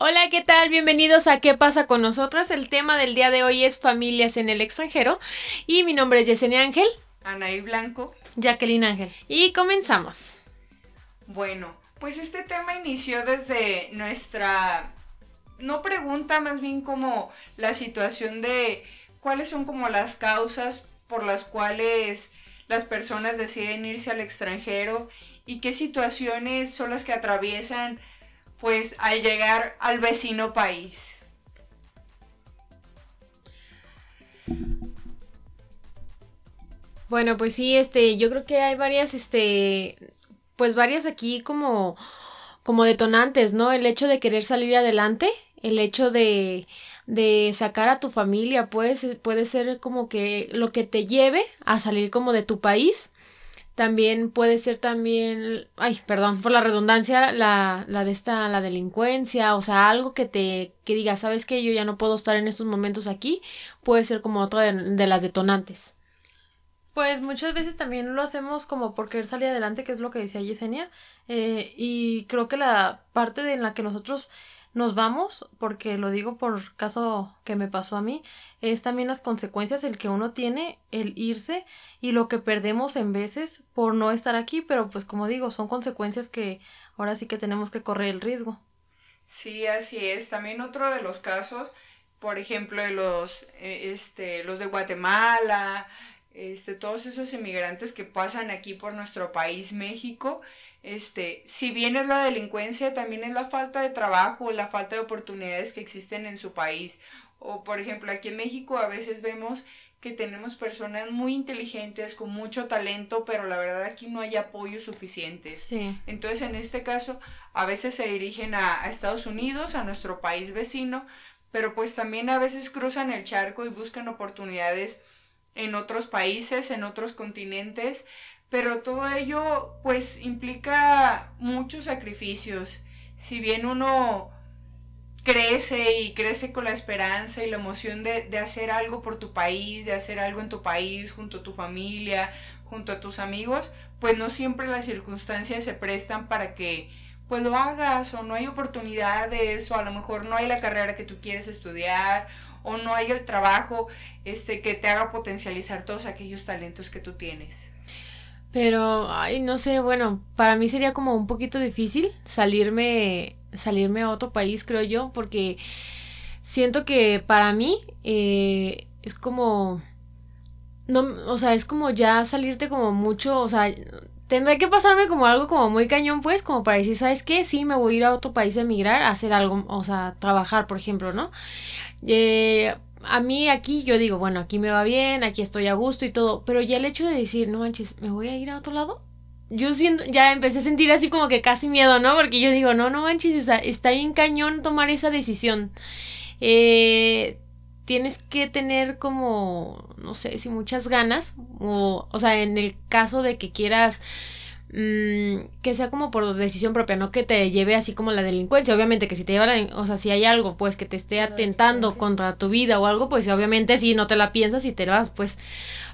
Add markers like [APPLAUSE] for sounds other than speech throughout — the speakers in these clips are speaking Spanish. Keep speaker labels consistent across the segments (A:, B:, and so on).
A: Hola, ¿qué tal? Bienvenidos a ¿Qué pasa con nosotras? El tema del día de hoy es familias en el extranjero y mi nombre es Yesenia Ángel.
B: Anaí Blanco.
A: Jacqueline Ángel. Y comenzamos.
B: Bueno, pues este tema inició desde nuestra, no pregunta, más bien como la situación de cuáles son como las causas por las cuales las personas deciden irse al extranjero y qué situaciones son las que atraviesan pues al llegar al vecino país.
A: Bueno, pues sí, este, yo creo que hay varias, este, pues varias aquí como, como detonantes, ¿no? El hecho de querer salir adelante, el hecho de, de sacar a tu familia, pues, puede ser como que lo que te lleve a salir como de tu país también puede ser también, ay, perdón, por la redundancia, la, la de esta, la delincuencia, o sea, algo que te, que diga, sabes que yo ya no puedo estar en estos momentos aquí, puede ser como otra de, las detonantes. Pues muchas veces también lo hacemos como por querer salir adelante, que es lo que decía Yesenia, eh, y creo que la parte de en la que nosotros nos vamos, porque lo digo por caso que me pasó a mí, es también las consecuencias el que uno tiene el irse y lo que perdemos en veces por no estar aquí, pero pues como digo, son consecuencias que ahora sí que tenemos que correr el riesgo.
B: Sí, así es. También otro de los casos, por ejemplo, de los, eh, este, los de Guatemala, este, todos esos inmigrantes que pasan aquí por nuestro país, México, este, si bien es la delincuencia, también es la falta de trabajo, la falta de oportunidades que existen en su país. O por ejemplo, aquí en México a veces vemos que tenemos personas muy inteligentes, con mucho talento, pero la verdad aquí no hay apoyo suficiente. Entonces, en este caso, a veces se dirigen a, a, Estados Unidos, a nuestro país vecino, pero pues también a veces cruzan el charco y buscan oportunidades en otros países, en otros continentes, pero todo ello pues implica muchos sacrificios. Si bien uno crece y crece con la esperanza y la emoción de, de, hacer algo por tu país, de hacer algo en tu país, junto a tu familia, junto a tus amigos, pues no siempre las circunstancias se prestan para que pues lo hagas o no hay oportunidades o a lo mejor no hay la carrera que tú quieres estudiar o no hay el trabajo este que te haga potencializar todos aquellos talentos que tú tienes.
A: Pero, ay, no sé, bueno, para mí sería como un poquito difícil salirme, salirme a otro país, creo yo, porque siento que para mí eh, es como, no, o sea, es como ya salirte como mucho, o sea, tendré que pasarme como algo como muy cañón, pues, como para decir, ¿sabes qué? Sí, me voy a ir a otro país a emigrar, a hacer algo, o sea, trabajar, por ejemplo, ¿no? Eh, a mí aquí yo digo, bueno, aquí me va bien, aquí estoy a gusto y todo, pero ya el hecho de decir, no manches, ¿me voy a ir a otro lado? Yo siento, ya empecé a sentir así como que casi miedo, ¿no? Porque yo digo, no, no manches, está, está bien cañón tomar esa decisión. Eh, tienes que tener como, no sé, si muchas ganas, o, o sea, en el caso de que quieras Mm, que sea como por decisión propia, no que te lleve así como la delincuencia. Obviamente que si te lleva la, o sea, si hay algo pues que te esté atentando contra tu vida o algo, pues obviamente si no te la piensas y te vas, pues.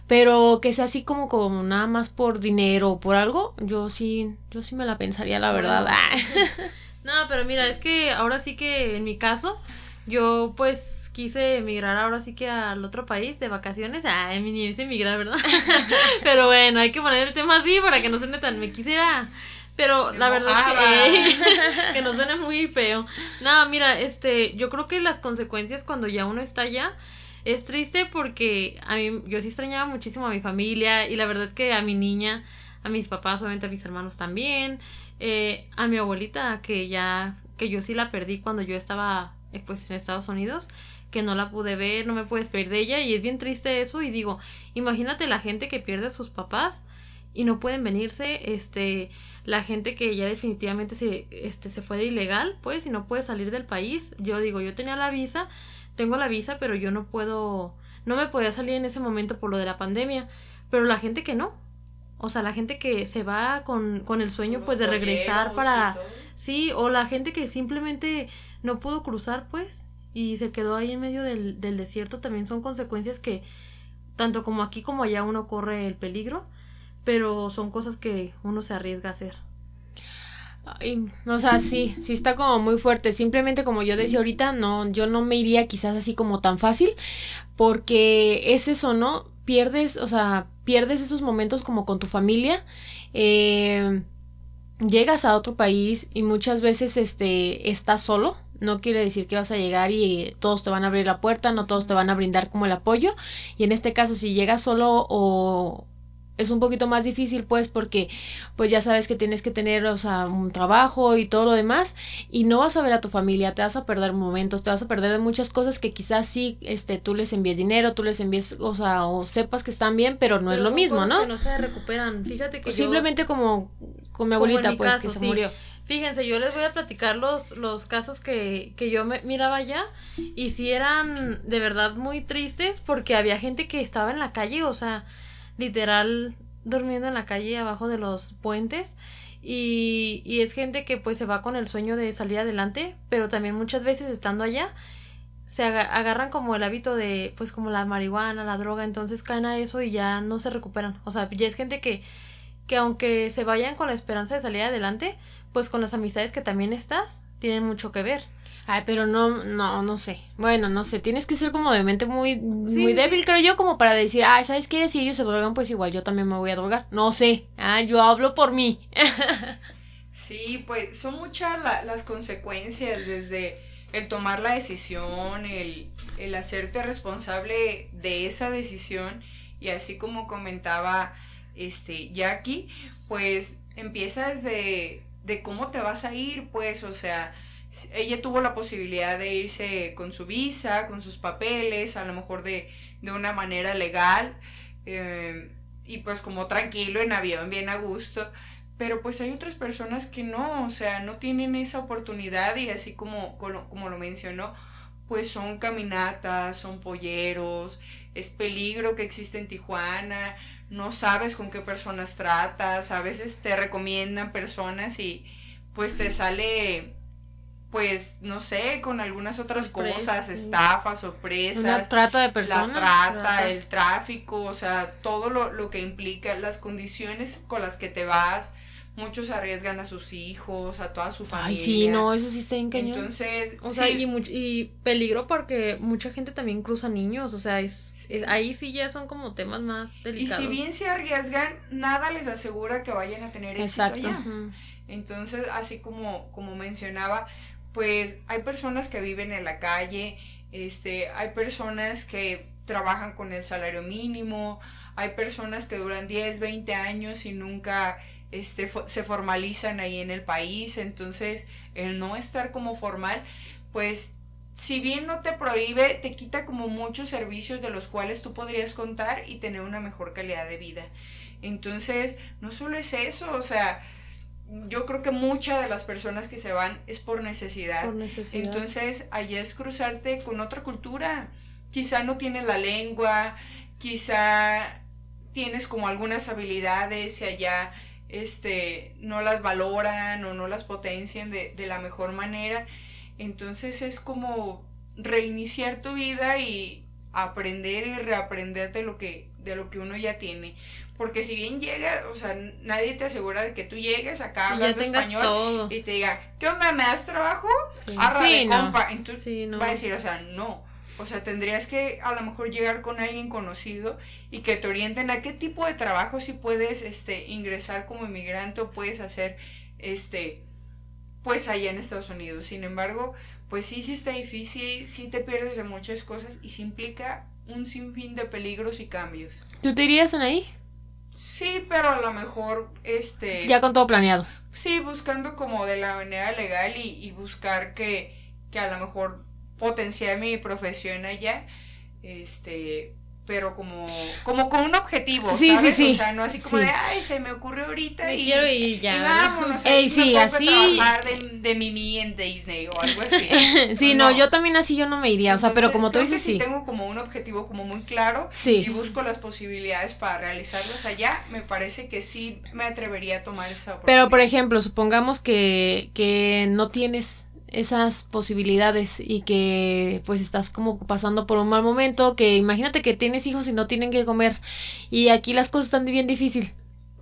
A: Pero que sea así como, como nada más por dinero o por algo, yo sí, yo sí me la pensaría, la verdad. [LAUGHS] no, pero mira, es que ahora sí que en mi caso, yo pues quise emigrar ahora sí que al otro país de vacaciones. Ay, mi niña es emigrar, ¿verdad? [LAUGHS] Pero bueno, hay que poner el tema así para que no suene tan. Me quisiera. Pero la verdad es que, [LAUGHS] que no suene muy feo. No, mira, este, yo creo que las consecuencias cuando ya uno está allá es triste porque a mí, yo sí extrañaba muchísimo a mi familia y la verdad es que a mi niña, a mis papás, obviamente a mis hermanos también, eh, a mi abuelita que ya, que yo sí la perdí cuando yo estaba eh, pues en Estados Unidos que no la pude ver, no me puedes despedir de ella y es bien triste eso y digo, imagínate la gente que pierde a sus papás y no pueden venirse, este, la gente que ya definitivamente se, este, se fue de ilegal, pues, y no puede salir del país. Yo digo, yo tenía la visa, tengo la visa, pero yo no puedo, no me podía salir en ese momento por lo de la pandemia, pero la gente que no, o sea, la gente que se va con, con el sueño, pues, de regresar para, sí, o la gente que simplemente no pudo cruzar, pues, y se quedó ahí en medio del, del desierto también son consecuencias que tanto como aquí como allá uno corre el peligro, pero son cosas que uno se arriesga a hacer. o sea, sí, sí está como muy fuerte. Simplemente como yo decía ahorita, no, yo no me iría quizás así como tan fácil, porque es eso, ¿no? Pierdes, o sea, pierdes esos momentos como con tu familia. Eh, llegas a otro país y muchas veces este estás solo. No quiere decir que vas a llegar y todos te van a abrir la puerta, no todos te van a brindar como el apoyo. Y en este caso, si llegas solo o, es un poquito más difícil pues porque pues ya sabes que tienes que tener o sea un trabajo y todo lo demás y no vas a ver a tu familia te vas a perder momentos te vas a perder de muchas cosas que quizás sí este tú les envíes dinero tú les envíes o sea o sepas que están bien pero no es lo mismo no
C: que no se recuperan. Fíjate que
A: simplemente como con mi abuelita pues que se murió
C: Fíjense, yo les voy a platicar los, los casos que, que yo miraba ya y si eran de verdad muy tristes porque había gente que estaba en la calle, o sea, literal durmiendo en la calle abajo de los puentes y, y es gente que pues se va con el sueño de salir adelante, pero también muchas veces estando allá se agarran como el hábito de pues como la marihuana, la droga, entonces caen a eso y ya no se recuperan. O sea, ya es gente que que aunque se vayan con la esperanza de salir adelante, pues con las amistades que también estás, tienen mucho que ver.
A: Ay, pero no, no, no sé. Bueno, no sé, tienes que ser como de mente muy, muy débil, creo yo, como para decir, ay, ¿sabes qué? Si ellos se drogan, pues igual yo también me voy a drogar. No sé, ah, yo hablo por mí. [LAUGHS]
B: sí, pues son muchas las consecuencias desde el tomar la decisión, el, el hacerte responsable de esa decisión y así como comentaba este Jackie, pues empieza desde de cómo te vas a ir, pues, o sea, ella tuvo la posibilidad de irse con su visa, con sus papeles, a lo mejor de, de una manera legal, eh, y pues como tranquilo en avión, bien a gusto. Pero pues hay otras personas que no, o sea, no tienen esa oportunidad y así como, como lo mencionó, pues son caminatas, son polleros, es peligro que existe en Tijuana, no sabes con qué personas tratas, a veces te recomiendan personas y pues te sale pues, no sé, con algunas otras cosas, estafas, sorpresas. La
A: trata de personas.
B: La trata, el tráfico, o sea, todo lo, lo que implica, las condiciones con las que te vas. Muchos arriesgan a sus hijos, a toda su familia. Ay,
A: sí, no, eso sí está en
B: Entonces,
C: o sea, y, y peligro porque mucha gente también cruza niños, o sea, es, ahí sí ya son como temas más delicados.
B: Y si bien se arriesgan, nada les asegura que vayan a tener éxito Exacto. Entonces, así como, como mencionaba, pues hay personas que viven en la calle, este, hay personas que trabajan con el salario mínimo, hay personas que duran 10, 20 años y nunca este, se formalizan ahí en el país, entonces el no estar como formal, pues si bien no te prohíbe, te quita como muchos servicios de los cuales tú podrías contar y tener una mejor calidad de vida. Entonces, no solo es eso, o sea, yo creo que muchas de las personas que se van es por necesidad. Por necesidad. Entonces, allá es cruzarte con otra cultura. Quizá no tienes la lengua, quizá tienes como algunas habilidades y allá este, no las valoran o no las potencian de, de la mejor manera. Entonces es como reiniciar tu vida y aprender y reaprender de lo que, de lo que uno ya tiene. Porque si bien llega, o sea, nadie te asegura de que tú llegues acá hablando español y te diga, ¿qué onda? ¿Me das trabajo? Sí, sí compa. Entonces va a decir, o sea, no. O sea, tendrías que a lo mejor llegar con alguien conocido y que te orienten a qué tipo de trabajo si puedes este, ingresar como inmigrante o puedes hacer este pues allá en Estados Unidos. Sin embargo, pues sí, sí está difícil, sí te pierdes de muchas cosas y sí implica un sinfín de peligros y cambios.
A: ¿Tú te irías en ahí?
B: Sí, pero a lo mejor, este...
A: Ya con todo planeado.
B: Sí, buscando como de la manera legal y, y buscar que, que a lo mejor potenciar mi profesión allá, este, pero como, como con un objetivo, sí, ¿sabes? Sí, sí. O sea, no así como de, ay, se me ocurrió ahorita
C: me y, quiero ir ya.
B: Y vámonos, [LAUGHS] Ey, sí, así. trabajar de, de Mimi en Disney o algo así. [LAUGHS]
A: sí, no, yo también así yo no me iría, o sea, pero como tú dices,
B: sí. tengo como un objetivo como muy claro y busco las posibilidades para realizarlos allá, me parece que sí me atrevería a tomar esa
A: oportunidad. Pero, por ejemplo, supongamos que, que no tienes esas posibilidades y que pues estás como pasando por un mal momento, que imagínate que tienes hijos y no tienen que comer y aquí las cosas están bien difícil.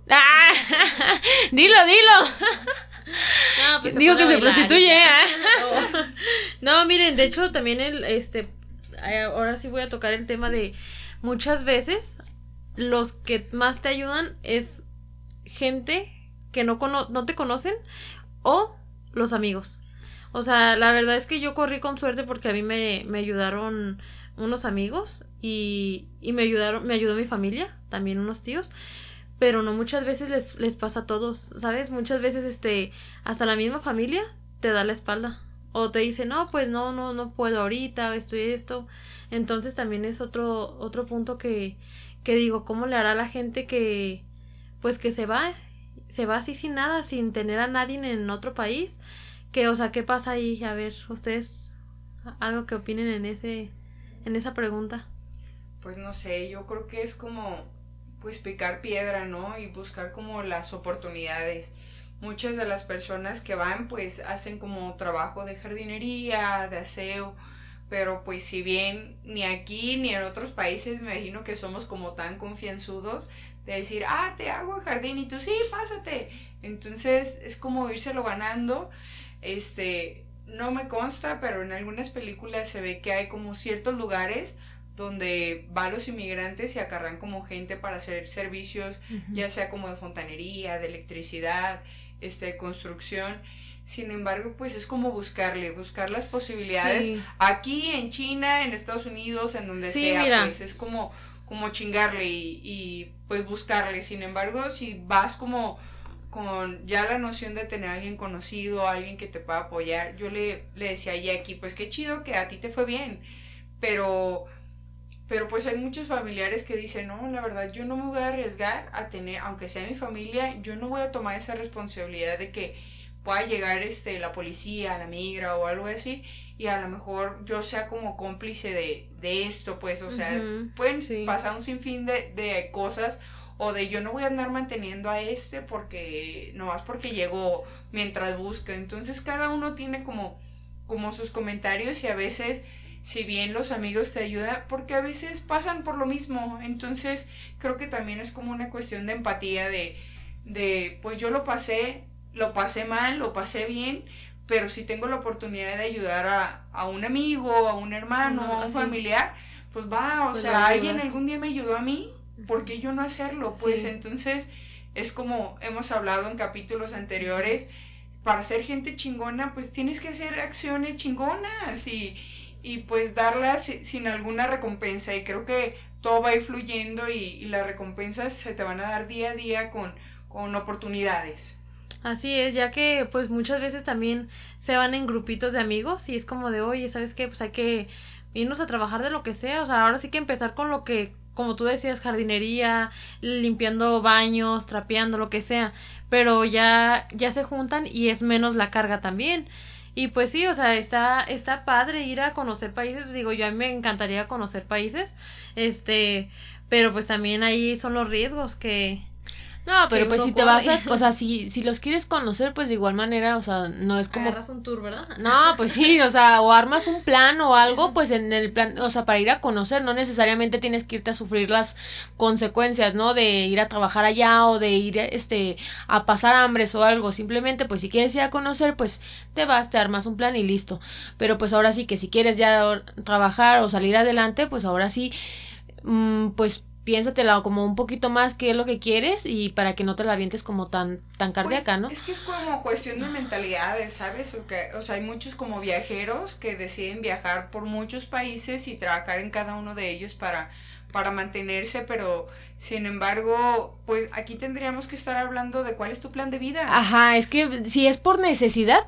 A: ¡Ah! [LAUGHS] dilo, dilo.
C: pues
A: Digo que se prostituye. ¿eh?
C: No. [LAUGHS] No, miren, de hecho también el, este, eh, ahora sí voy a tocar el tema de muchas veces los que más te ayudan es gente que no, cono- no te conocen o los amigos. O sea, la verdad es que yo corrí con suerte porque a mí me, me ayudaron unos amigos y, y me ayudaron, me ayudó mi familia, también unos tíos, pero no muchas veces les, les pasa a todos, ¿sabes? Muchas veces este, hasta la misma familia te da la espalda. O te dice, no, pues no, no, no puedo ahorita, estoy esto. Entonces también es otro, otro punto que, que digo, ¿cómo le hará la gente que, pues que se va, se va así sin nada, sin tener a nadie en otro país? Que, o sea, ¿qué pasa ahí? A ver, ustedes, algo que opinen en ese, en esa pregunta.
B: Pues no sé, yo creo que es como pues picar piedra, ¿no? Y buscar como las oportunidades. Muchas de las personas que van pues hacen como trabajo de jardinería, de aseo, pero pues si bien ni aquí ni en otros países me imagino que somos como tan confianzudos de decir, ah, te hago el jardín y tú sí, pásate. Entonces es como írselo ganando. Este, no me consta, pero en algunas películas se ve que hay como ciertos lugares donde van los inmigrantes y acarran como gente para hacer servicios, ya sea como de fontanería, de electricidad, este, de construcción. Sin embargo, pues es como buscarle, buscar las posibilidades
C: Sí.
B: aquí en China, en Estados Unidos, en donde
C: Sí,
B: sea,
C: mira.
B: pues es como, como chingarle y, y pues buscarle. Sin embargo, si vas como con ya la noción de tener a alguien conocido, alguien que te pueda apoyar, yo le, le decía a Jackie, pues qué chido que a ti te fue bien, pero pero pues hay muchos familiares que dicen, no, la verdad yo no me voy a arriesgar a tener, aunque sea mi familia, yo no voy a tomar esa responsabilidad de que pueda llegar este la policía, la migra o algo así y a lo mejor yo sea como cómplice de, de esto, pues, o sea, pueden
C: sí.
B: pasar un sinfín de, de cosas o de yo no voy a andar manteniendo a este porque nomás porque llegó mientras busca. Entonces cada uno tiene como, como sus comentarios y a veces, si bien los amigos te ayudan, porque a veces pasan por lo mismo. Entonces creo que también es como una cuestión de empatía de, de pues yo lo pasé, lo pasé mal, lo pasé bien. Pero si tengo la oportunidad de ayudar a, a un amigo, a un hermano, a un
C: sí.
B: familiar, pues va, o
C: Pues
B: sea, alguien algún día me ayudó a mí, ¿por qué yo no hacerlo? Pues
C: Sí.
B: entonces es como hemos hablado en capítulos anteriores, para ser gente chingona, pues tienes que hacer acciones chingonas y, y pues darlas si- sin alguna recompensa. Y creo que todo va a ir fluyendo y, y las recompensas se te van a dar día a día con, con oportunidades.
C: Así es, ya que pues muchas veces también se van en grupitos de amigos y es como de, oye, ¿sabes qué? Pues hay que irnos a trabajar de lo que sea, o sea, ahora sí que empezar con lo que, como tú decías, jardinería, limpiando baños, trapeando, lo que sea, pero ya, ya se juntan y es menos la carga también. Y pues sí, o sea, está, está padre ir a conocer países, digo, yo a mí me encantaría conocer países, este, pero pues también ahí son los riesgos que,
A: No, pero pues si te vas a, o sea, si, si los quieres conocer, pues de igual manera, o sea, no es como
C: agarras un tour, ¿verdad?
A: No, pues sí, o sea, o armas un plan o algo, pues en el plan, o sea, para ir a conocer, no necesariamente tienes que irte a sufrir las consecuencias, ¿no? De ir a trabajar allá o de ir, este, a pasar hambres o algo, simplemente, pues si quieres ir a conocer, pues te vas, te armas un plan y listo. Pero pues ahora sí que si quieres ya trabajar o salir adelante, pues ahora sí, mm, pues piénsatela como un poquito más qué es lo que quieres y para que no te la avientes como tan, tan cardíaca,
B: Pues,
A: ¿no?
B: Es que es como cuestión de mentalidades, ¿sabes? O, que- o sea, hay muchos como viajeros que deciden viajar por muchos países y trabajar en cada uno de ellos para, para mantenerse, pero sin embargo, pues aquí tendríamos que estar hablando de cuál es tu plan de vida.
A: Ajá, es que si es por necesidad,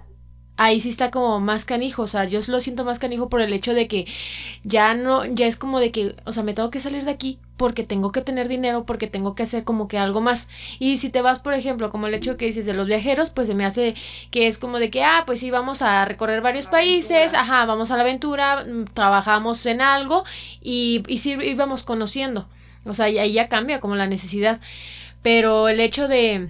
A: ahí sí está como más canijo, o sea, yo lo siento más canijo por el hecho de que ya no, ya es como de que, o sea, me tengo que salir de aquí porque tengo que tener dinero, porque tengo que hacer como que algo más. Y si te vas, por ejemplo, como el hecho que dices de los viajeros, pues se me hace que es como de que, ah, pues sí, vamos a recorrer varios países, ajá, vamos a la aventura, mm, trabajamos en algo y, y sí íbamos conociendo. O sea, y ahí ya cambia como la necesidad. Pero el hecho de,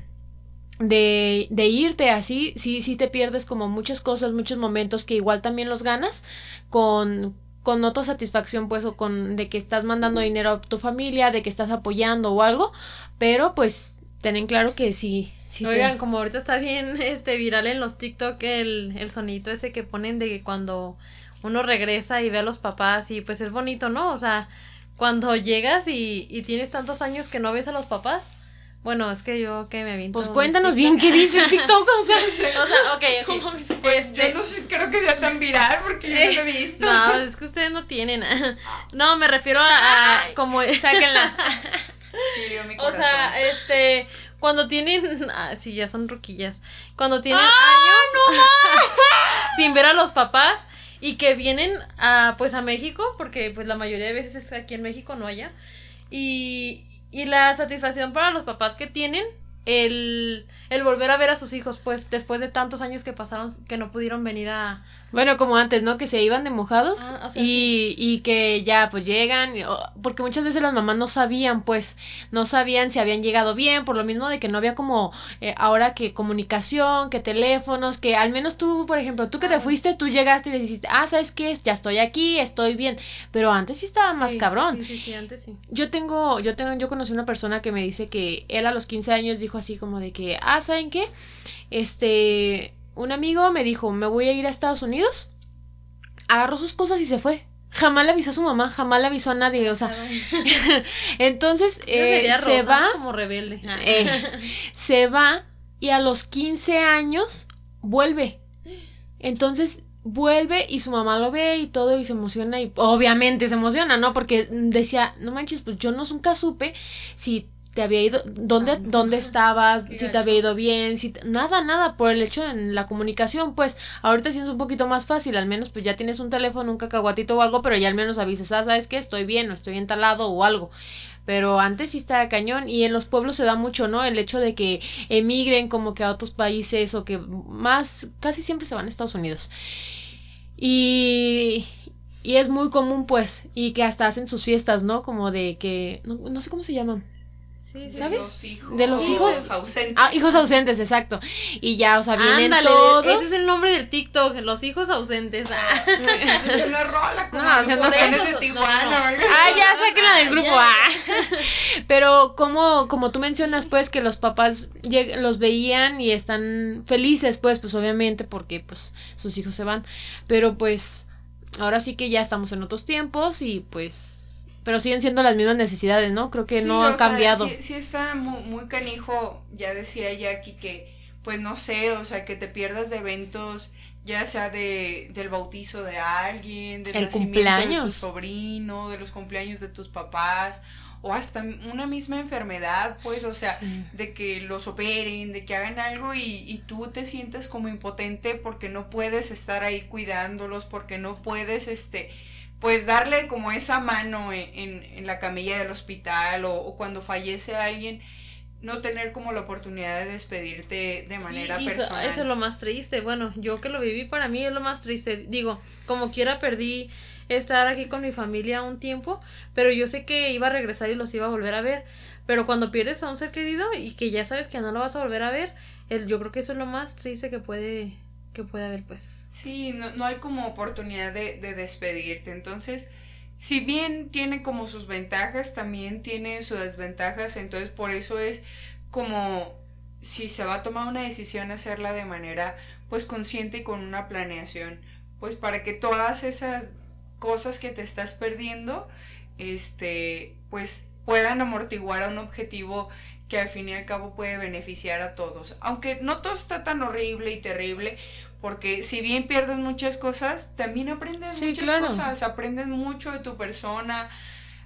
A: de, de irte así, sí, sí te pierdes como muchas cosas, muchos momentos que igual también los ganas con, con otra satisfacción, pues, o con de que estás mandando dinero a tu familia, de que estás apoyando o algo, pero pues ten claro que sí. sí
C: Oigan, como ahorita está bien [LAUGHS] este viral en los TikTok el, el sonito ese que ponen de que cuando uno regresa y ve a los papás y pues es bonito, ¿no? O sea, cuando llegas y, y tienes tantos años que no ves a los papás. Bueno, es que yo que me vi.
A: Pues cuéntanos bien qué dice el TikTok, o sea, [LAUGHS]
C: o sea, ok, [LAUGHS] [LAUGHS] okay.
B: Este, yo no sé, creo que sea tan viral porque yo no lo he visto.
C: No, es que ustedes no tienen. No, me refiero a, a como sáquenla. o sea, este, cuando tienen, ah, sí, ya son roquillas. Cuando tienen ¡Ah, años no sin ver a los papás y que vienen a pues a México, porque pues la mayoría de veces es aquí en México, no allá. Y, y la satisfacción para los papás que tienen el, el volver a ver a sus hijos, pues después de tantos años que pasaron que no pudieron venir a,
A: bueno, como antes, ¿no? Que se iban de mojados ah, y, y, que ya pues llegan, porque muchas veces las mamás no sabían, pues, no sabían si habían llegado bien, por lo mismo de que no había como eh, ahora que comunicación, que teléfonos, que al menos tú, por ejemplo, tú que te fuiste, tú llegaste y le dijiste, ah, ¿sabes qué? Ya estoy aquí, estoy bien, pero antes sí estaba más cabrón.
C: Sí, sí, sí, antes sí.
A: Yo tengo, yo tengo, yo conocí una persona que me dice que él a los 15 años dijo así como de que, ah, ¿saben qué? Este, un amigo me dijo, me voy a ir a Estados Unidos. Agarró sus cosas y se fue. Jamás le avisó a su mamá, jamás le avisó a nadie, o sea. [LAUGHS] entonces, eh, se va.
C: Como rebelde.
A: Eh, [LAUGHS] se va y a los 15 años vuelve. Entonces, vuelve y su mamá lo ve y todo y se emociona y obviamente se emociona, ¿no? Porque decía, no manches, pues yo no nunca supe si te había ido, dónde, dónde estabas, si te había ido bien, si nada, nada, por el hecho de la comunicación, pues ahorita sí es un poquito más fácil, al menos pues ya tienes un teléfono, un cacahuatito o algo, pero ya al menos avisas, ah, sabes que estoy bien o estoy entalado o algo. Pero antes sí está cañón y en los pueblos se da mucho, ¿no? El hecho de que emigren como que a otros países o que más, casi siempre se van a Estados Unidos. Y, y es muy común, pues, y que hasta hacen sus fiestas, ¿no? Como de que, no, no sé cómo se llaman ¿Sabes?
B: Los hijos,
A: de los hijos
B: ausentes.
A: Ah, hijos ausentes, exacto. Y ya, o sea, vienen todos.
C: Ese es el nombre del TikTok, los hijos ausentes. Ah.
B: es una rola como no, los de Tijuana.
A: ah, ya, sáquenla del grupo. Ah. [LAUGHS] Pero como, como tú mencionas, pues, que los papás los veían y están felices, pues, pues, obviamente, porque, pues, sus hijos se van. Pero, pues, ahora sí que ya estamos en otros tiempos y, pues, pero siguen siendo las mismas necesidades, ¿no? Creo que no han cambiado.
B: Sí, sí, está muy, muy canijo, ya decía Jackie que, pues no sé, o sea, que te pierdas de eventos, ya sea de, del bautizo de alguien, del
A: El cumpleaños.
B: de tu sobrino, de los cumpleaños de tus papás, o hasta una misma enfermedad, pues, o sea, de que los operen, de que hagan algo y, y tú te sientes como impotente porque no puedes estar ahí cuidándolos, porque no puedes, este, pues darle como esa mano en, en, la camilla del hospital o, cuando fallece alguien, no tener como la oportunidad de despedirte de manera personal.
C: Eso, es lo más triste. Bueno, yo que lo viví para mí es lo más triste. Digo, como quiera perdí estar aquí con mi familia un tiempo, pero yo sé que iba a regresar y los iba a volver a ver. Pero cuando pierdes a un ser querido y que ya sabes que no lo vas a volver a ver, el, yo creo que eso es lo más triste que puede que puede haber, pues.
B: Sí, no, no hay como oportunidad de, de despedirte. Entonces, si bien tiene como sus ventajas, también tiene sus desventajas. Entonces, por eso es como si se va a tomar una decisión, hacerla de manera pues consciente y con una planeación. Pues para que todas esas cosas que te estás perdiendo, este, pues puedan amortiguar a un objetivo que al fin y al cabo puede beneficiar a todos. Aunque no todo está tan horrible y terrible, porque si bien pierdes muchas cosas, también aprendes muchas cosas, aprendes mucho de tu persona,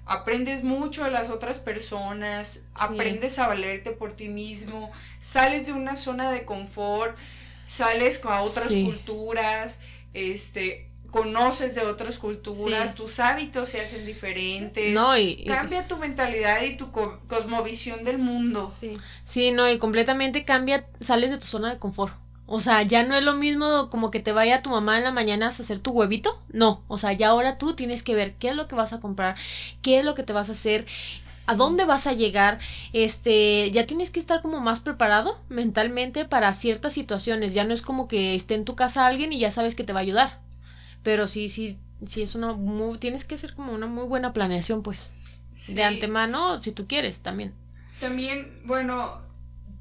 B: aprendes mucho de las otras personas, aprendes a valerte por ti mismo, sales de una zona de confort, sales con otras culturas, este, conoces de otras culturas, tus hábitos se hacen diferentes,
A: no, y,
B: cambia tu mentalidad y tu cosmovisión del mundo.
A: Sí. sí, no, y completamente cambia, sales de tu zona de confort. O sea, ya no es lo mismo como que te vaya tu mamá en la mañana a hacer tu huevito. No, o sea, ya ahora tú tienes que ver qué es lo que vas a comprar, qué es lo que te vas a hacer, a dónde vas a llegar. Este, ya tienes que estar como más preparado mentalmente para ciertas situaciones. Ya no es como que esté en tu casa alguien y ya sabes que te va a ayudar. Pero sí, sí, sí es una muy, tienes que hacer como una muy buena planeación, pues. De antemano, si tú quieres, también.
B: También, bueno,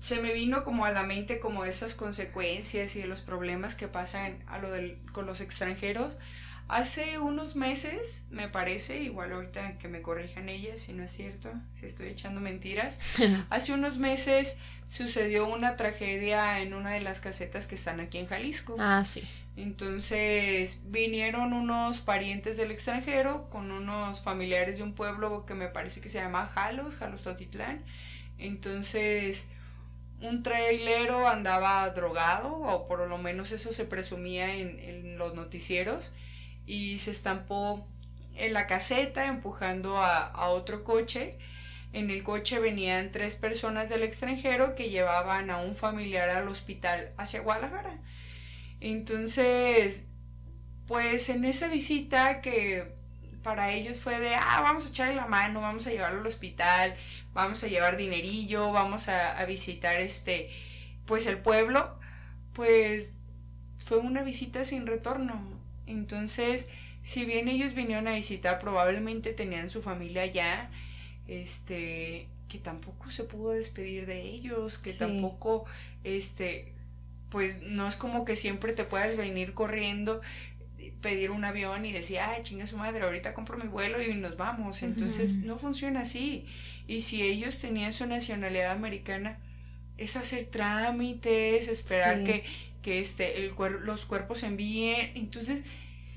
B: se me vino como a la mente como esas consecuencias y de los problemas que pasan a lo del, con los extranjeros. Hace unos meses, me parece, igual ahorita que me corrijan ellas si no es cierto, si estoy echando mentiras, [LAUGHS] hace unos meses sucedió una tragedia en una de las casetas que están aquí en Jalisco.
A: Ah, sí.
B: Entonces vinieron unos parientes del extranjero con unos familiares de un pueblo que me parece que se llama Jalos, Jalos Totitlán. Entonces un trailero andaba drogado, o por lo menos eso se presumía en, los noticieros, y se estampó en la caseta empujando a, a otro coche en el coche venían tres personas del extranjero que llevaban a un familiar al hospital hacia Guadalajara. Entonces, pues en esa visita que para ellos fue de, ah, vamos a echarle la mano, vamos a llevarlo al hospital, vamos a llevar dinerillo, vamos a, a visitar este, pues el pueblo, pues fue una visita sin retorno. Entonces, si bien ellos vinieron a visitar, probablemente tenían su familia allá, este, que tampoco se pudo despedir de ellos, que tampoco, este, pues no es como que siempre te puedas venir corriendo, pedir un avión y decir, ay, chinga su madre, ahorita compro mi vuelo y nos vamos. Entonces, no funciona así. Y si ellos tenían su nacionalidad americana, es hacer trámites, esperar que, que este, el los cuerpos envíen. Entonces,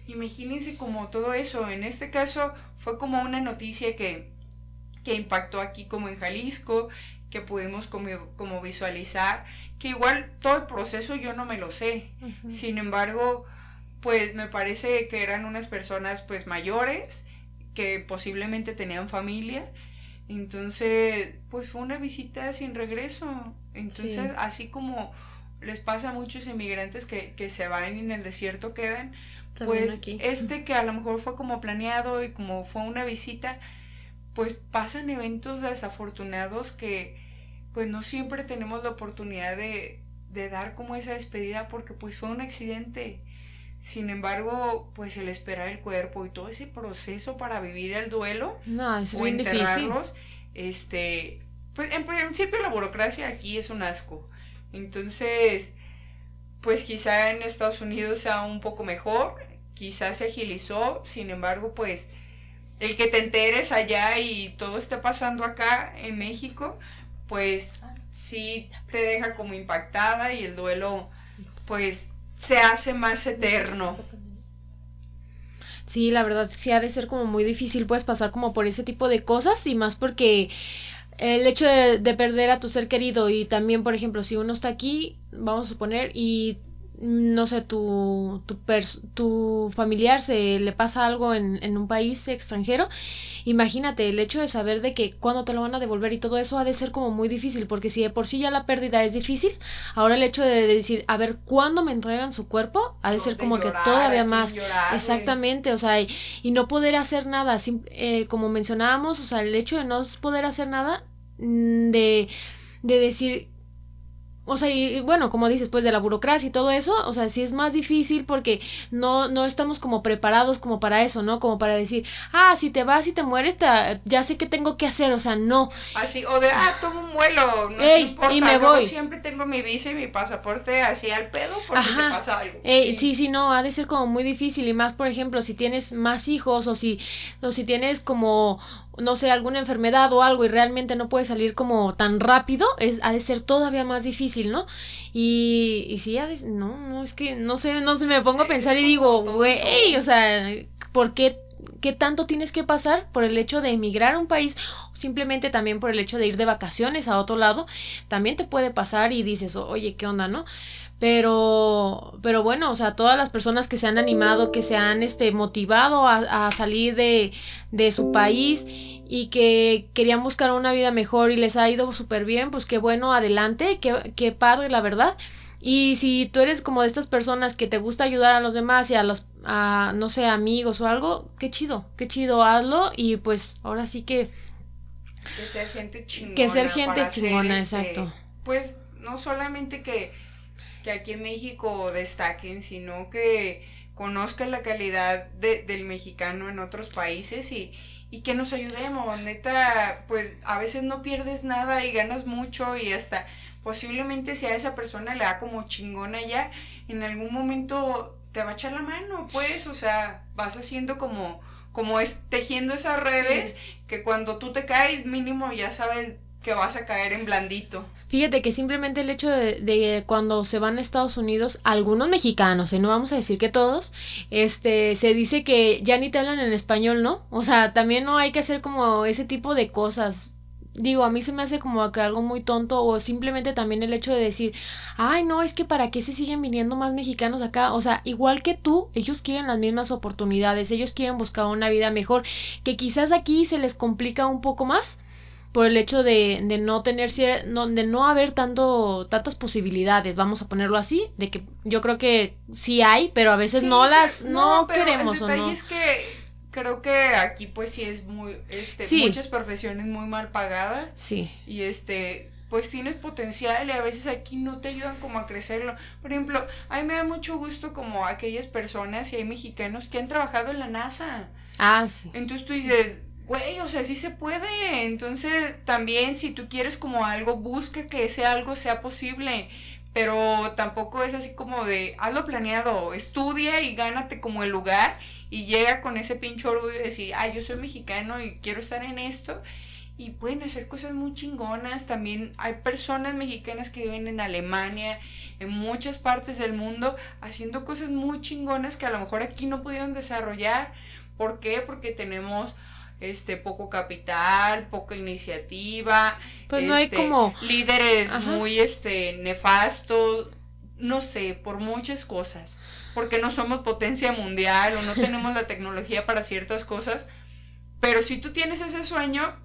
B: imagínense como todo eso. En este caso, fue como una noticia que que impactó aquí como en Jalisco, que pudimos como, como visualizar, que igual todo el proceso yo no me lo sé. Sin embargo, pues me parece que eran unas personas pues mayores, que posiblemente tenían familia. Entonces, pues fue una visita sin regreso. Entonces, así como les pasa a muchos inmigrantes que, que se van y en el desierto quedan, pues este que a lo mejor fue como planeado y como fue una visita, pues pasan eventos desafortunados que pues no siempre tenemos la oportunidad de, de dar como esa despedida porque pues fue un accidente. Sin embargo, pues el esperar el cuerpo y todo ese proceso para vivir el duelo
A: no, es
B: o enterrarlos, este, pues en principio la burocracia aquí es un asco. Entonces, pues quizá en Estados Unidos sea un poco mejor, quizá se agilizó, sin embargo, pues el que te enteres allá y todo esté pasando acá en México, pues sí te deja como impactada y el duelo pues se hace más eterno.
A: Sí, la verdad sí ha de ser como muy difícil pues pasar como por ese tipo de cosas y más porque el hecho de, de perder a tu ser querido y también por ejemplo si uno está aquí, vamos a suponer, y no sé, tu, tu, tu familiar se le pasa algo en, en, un país extranjero, imagínate el hecho de saber de que cuando te lo van a devolver y todo eso ha de ser como muy difícil, porque si de por sí ya la pérdida es difícil, ahora el hecho de, decir, a ver, ¿cuándo me entregan su cuerpo? Ha de ser como que todavía más. Exactamente, o sea, y, y, no poder hacer nada, eh, como mencionábamos, o sea, el hecho de no poder hacer nada, mm, de, de decir, o sea, y, bueno, como dices, pues de la burocracia y todo eso, o sea, sí es más difícil porque no, no estamos como preparados como para eso, ¿no? Como para decir, ah, si te vas y te mueres, ya sé qué tengo que hacer, o sea, no.
B: Así, o de, ah, tomo un vuelo, no, importa, y me voy. siempre tengo mi visa y mi pasaporte así al pedo por si te pasa algo.
A: sí. sí, sí, no, ha de ser como muy difícil y más, por ejemplo, si tienes más hijos o si, o si tienes como no sé, alguna enfermedad o algo y realmente no puede salir como tan rápido, es, ha de ser todavía más difícil, ¿no? Y, y sí, no, no, es que no sé, no sé, me pongo a pensar y digo, güey, o sea, ¿por qué, qué tanto tienes que pasar por el hecho de emigrar a un país simplemente también por el hecho de ir de vacaciones a otro lado? También te puede pasar y dices, oye, ¿qué onda, no? Pero, pero bueno, o sea, todas las personas que se han animado, que se han este, motivado a, a salir de, de, su país y que querían buscar una vida mejor y les ha ido súper bien, pues qué bueno, adelante, qué, qué padre, la verdad. Y si tú eres como de estas personas que te gusta ayudar a los demás y a los, a, no sé, amigos o algo, qué chido, qué chido, hazlo y pues ahora sí que...
B: Que ser gente chingona.
A: Que ser gente chingona,
B: este,
A: exacto.
B: Pues no solamente que que aquí en México destaquen, sino que conozcan la calidad de, del mexicano en otros países y, y que nos ayudemos. Neta, pues a veces no pierdes nada y ganas mucho y hasta posiblemente si a esa persona le da como chingona ya, en algún momento te va a echar la mano, pues, o sea, vas haciendo como, como es, tejiendo esas redes que cuando tú te caes mínimo ya sabes que vas a caer en blandito.
A: Fíjate que simplemente el hecho de, cuando se van a Estados Unidos, algunos mexicanos, ¿eh? no vamos a decir que todos, este, se dice que ya ni te hablan en español, ¿no? O sea, también no hay que hacer como ese tipo de cosas. Digo, a mí se me hace como que algo muy tonto o simplemente también el hecho de decir, ay, no, es que para qué se siguen viniendo más mexicanos acá. O sea, igual que tú, ellos quieren las mismas oportunidades, ellos quieren buscar una vida mejor, que quizás aquí se les complica un poco más por el hecho de, de no tener no, de no haber tanto tantas posibilidades vamos a ponerlo así de que yo creo que sí hay pero a veces no las no, queremos
B: el
A: o no
B: es que creo que aquí pues sí es muy este muchas profesiones muy mal pagadas
A: sí
B: y este pues tienes potencial y a veces aquí no te ayudan como a crecerlo. Por ejemplo, a mí me da mucho gusto como aquellas personas y hay mexicanos que han trabajado en la NASA.
A: Ah, sí.
B: Entonces tú dices, güey, o sea, sí se puede. Entonces, también si tú quieres como algo, busca que ese algo sea posible. Pero tampoco es así como de, hazlo planeado, estudia y gánate como el lugar y llega con ese pinche orgullo y decir, ay, yo soy mexicano y quiero estar en esto. Y pueden hacer cosas muy chingonas. También hay personas mexicanas que viven en Alemania, en muchas partes del mundo, haciendo cosas muy chingonas que a lo mejor aquí no pudieron desarrollar. ¿Por qué? Porque tenemos este poco capital, poca iniciativa,
A: pues no hay este, como
B: líderes muy este nefastos, no sé, por muchas cosas, porque no somos potencia mundial o no tenemos la [LAUGHS] tecnología para ciertas cosas, pero si tú tienes ese sueño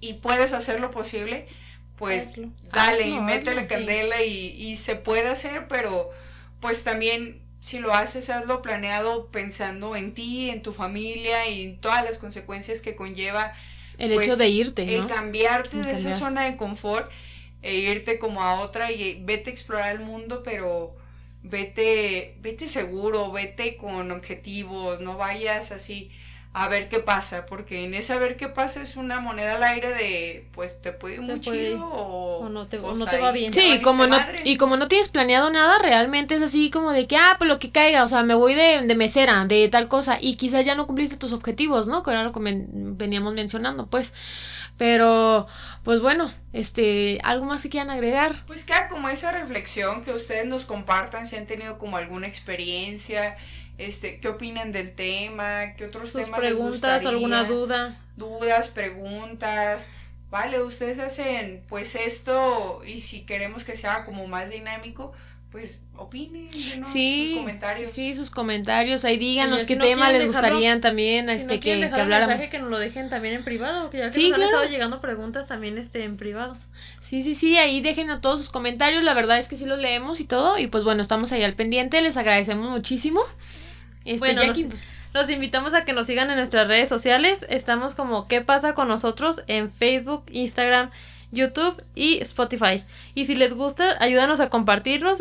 B: y puedes hacer lo posible, pues dale y métele candela y, y se puede hacer, pero pues también si lo haces, hazlo planeado pensando en ti, en tu familia y en todas las consecuencias que conlleva.
A: El hecho pues, de irte,
B: ¿no? El cambiarte de esa zona de confort e irte como a otra y vete a explorar el mundo, pero vete, vete seguro, vete con objetivos, no vayas así a ver qué pasa, porque en ese a ver qué pasa es una moneda al aire de, pues te puede ir muy chido o,
C: no te,
B: pues,
C: no te va bien.
A: Sí, como no, y como no tienes planeado nada, realmente es así como de que, ah, pues lo que caiga, o sea, me voy de, de mesera, de tal cosa, y quizás ya no cumpliste tus objetivos, ¿no? Que era lo que veníamos mencionando, pues. Pero, pues bueno, este, ¿algo más que quieran agregar?
B: Pues queda como esa reflexión que ustedes nos compartan si han tenido como alguna experiencia este, qué opinan del tema, qué otros Sus temas
C: preguntas, alguna duda.
B: Dudas, preguntas. Vale, ustedes hacen pues esto y si queremos que sea como más dinámico, pues opinen, sí, sus comentarios.
A: Sí, sus comentarios, ahí díganos qué tema les gustaría también este que, que habláramos.
C: que nos lo dejen también en privado, que ya que nos han estado llegando preguntas también este en privado.
A: Sí, sí, sí, ahí déjenos todos sus comentarios, la verdad es que sí los leemos y todo y pues bueno, estamos ahí al pendiente, les agradecemos muchísimo.
C: Este, bueno, los, invitamos a que nos sigan en nuestras redes sociales. Estamos como ¿Qué pasa con nosotros? en Facebook, Instagram, YouTube y Spotify. Y si les gusta, ayúdanos a compartirlos